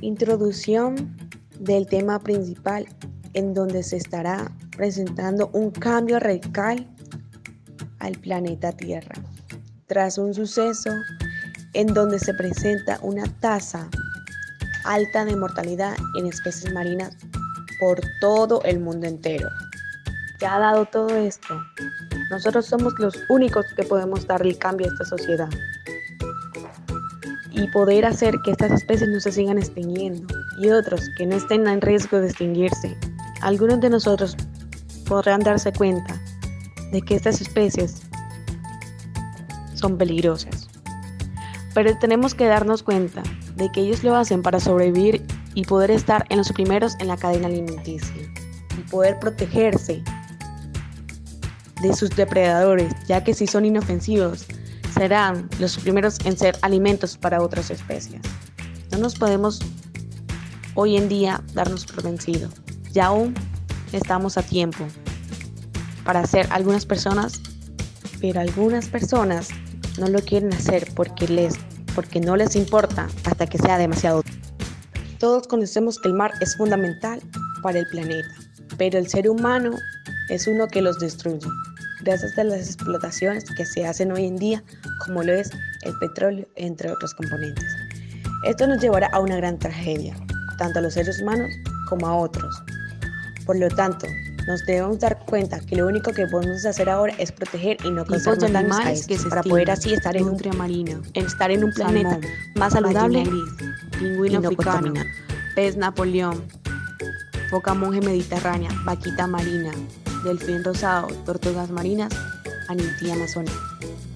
Introducción del tema principal en donde se estará presentando un cambio radical al planeta Tierra. Tras un suceso en donde se presenta una tasa alta de mortalidad en especies marinas por todo el mundo entero. Ya dado todo esto, nosotros somos los únicos que podemos darle cambio a esta sociedad y poder hacer que estas especies no se sigan extinguiendo y otros que no estén en riesgo de extinguirse. Algunos de nosotros podrán darse cuenta de que estas especies son peligrosas. Pero tenemos que darnos cuenta de que ellos lo hacen para sobrevivir y poder estar en los primeros en la cadena alimenticia y poder protegerse de sus depredadores, ya que si son inofensivos, serán los primeros en ser alimentos para otras especies. No nos podemos hoy en día darnos por vencido. Ya aún estamos a tiempo para hacer algunas personas, pero algunas personas no lo quieren hacer porque les porque no les importa hasta que sea demasiado. Todos conocemos que el mar es fundamental para el planeta, pero el ser humano es uno que los destruye gracias a las explotaciones que se hacen hoy en día, como lo es el petróleo, entre otros componentes. Esto nos llevará a una gran tragedia, tanto a los seres humanos como a otros. Por lo tanto, nos debemos dar cuenta que lo único que podemos hacer ahora es proteger y no causar daños a que para poder así estar en un, marina, estar en un planeta más saludable, pingüino no africano, pez Napoleón, foca monje mediterránea, vaquita marina, delfín rosado, tortugas marinas, anitía amazónica.